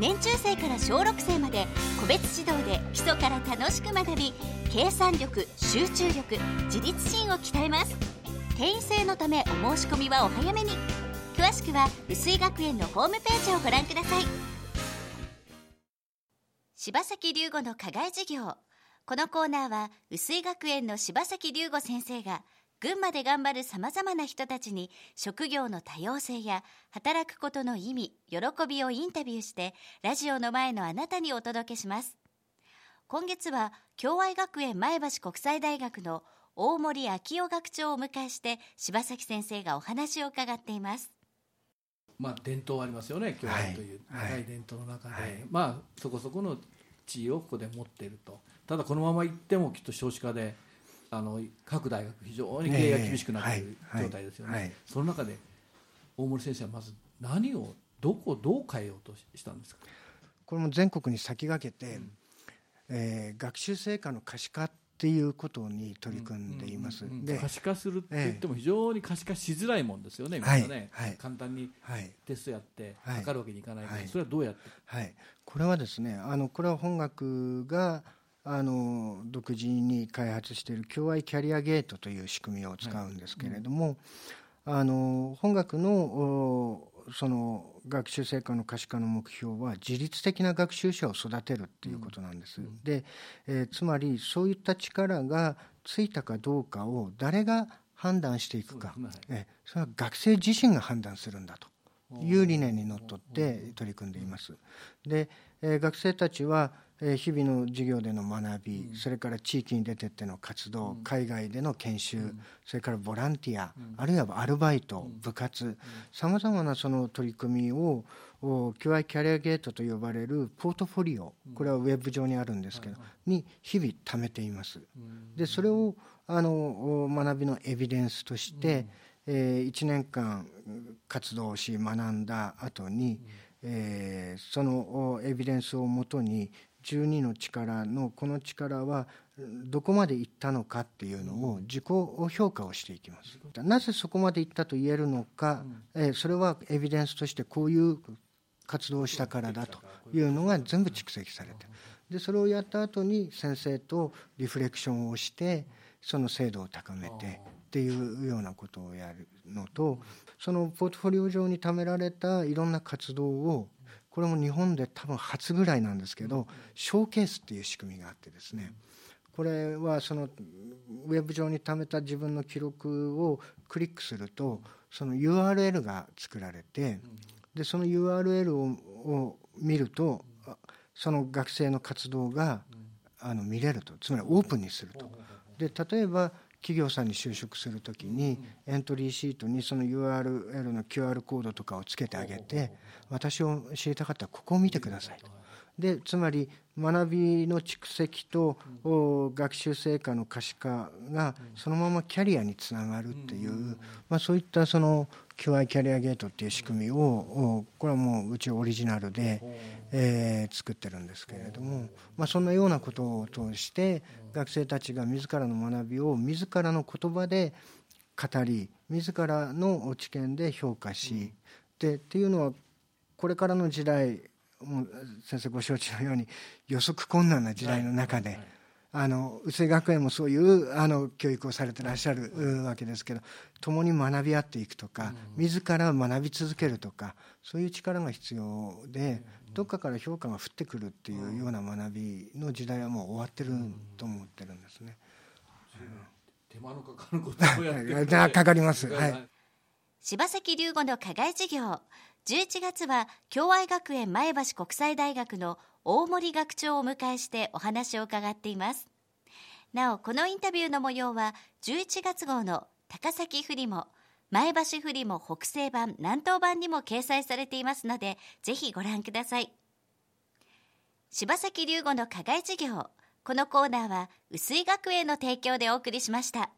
年中生から小6生まで個別指導で基礎から楽しく学び計算力集中力自立心を鍛えます。定員制のためお申し込みはお早めに。詳しくは薄井学園のホームページをご覧ください。柴崎龍吾の課外授業。このコーナーは薄井学園の柴崎龍吾先生が群馬で頑張るさまざまな人たちに職業の多様性や働くことの意味喜びをインタビューしてラジオの前のあなたにお届けします。今月は共愛学園前橋国際大学の大森昭夫学長をお迎えして柴崎先生がお話を伺っています。まあ伝統ありますよね共愛という長い。伝統の中で、まあそこそこの地位をここで持っていると。ただこのままいってもきっと少子化であの各大学非常に経営が厳しくなっている状態ですよね、その中で大森先生はまず何をどこをどう変えようとしたんですか？これも全国に先駆けて、うん、えー、学習成果の可視化っていうことに取り組んでいます。で可視化するって言っても非常に可視化しづらいもんですよね、みんなね、はい、簡単にテストやって測るわけにいかないから、それはどうやって、はい、これはですねあのこれは本学があの独自に開発している共愛キャリアゲートという仕組みを使うんですけれども、はい。うん、あの本学のその学習成果の可視化の目標は自律的な学習者を育てるっていうことなんです。うん、で、えー、つまりそういった力がついたかどうかを誰が判断していくか、えそれは学生自身が判断するんだという理念にのっとって取り組んでいます。で、えー、学生たちは日々の授業での学び、それから地域に出てっての活動、海外での研修、それからボランティア、あるいはアルバイト、部活さまざまなその取り組みを共愛キャリアゲートと呼ばれるポートフォリオこれはウェブ上にあるんですけど、に日々貯めています。でそれをあの学びのエビデンスとして、えー、1年間活動し学んだ後に、えー、そのエビデンスをもとに12の力のこの力はどこまでいったのかっていうのを自己評価をしていきます。なぜそこまでいったと言えるのか、えそれはエビデンスとしてこういう活動をしたからだというのが全部蓄積されてでそれをやった後に先生とリフレクションをしてその精度を高めてっていうようなことをやるのとそのポートフォリオ上に貯められたいろんな活動をこれも日本で多分初ぐらいなんですけどショーケースっていう仕組みがあってですねこれはそのウェブ上に貯めた自分の記録をクリックするとその URL が作られてでその URL を見るとその学生の活動があの見れるとつまりオープンにすると。で例えば企業さんに就職する時にエントリーシートにその URL の QR コードとかをつけてあげて私を知りたかったらここを見てくださいと。でつまり学びの蓄積と学習成果の可視化がそのままキャリアにつながるっていう、まあ、そういったその QI キャリアゲートっていう仕組みをこれはもううちオリジナルで、えー、作ってるんですけれども、まあ、そんなようなことを通して学生たちが自らの学びを自らの言葉で語り自らの知見で評価しでっていうのはこれからの時代もう先生ご承知のように予測困難な時代の中で。あの臼井学園もそういうあの教育をされてらっしゃるわけですけど共に学び合っていくとか自ら学び続けるとかそういう力が必要でどっかから評価が降ってくるっていうような学びの時代はもう終わってると思ってるんですね。手間のかかることをやって かかります。はい。柴崎龍吾の課外授業11月は共愛学園前橋国際大学の大森学長をお迎えしてお話を伺っています。なおこのインタビューの模様は11月号の高崎フリモ前橋フリモ北西版南東版にも掲載されていますのでぜひご覧ください。柴崎龍吾の課外授業このコーナーは薄井学園の提供でお送りしました。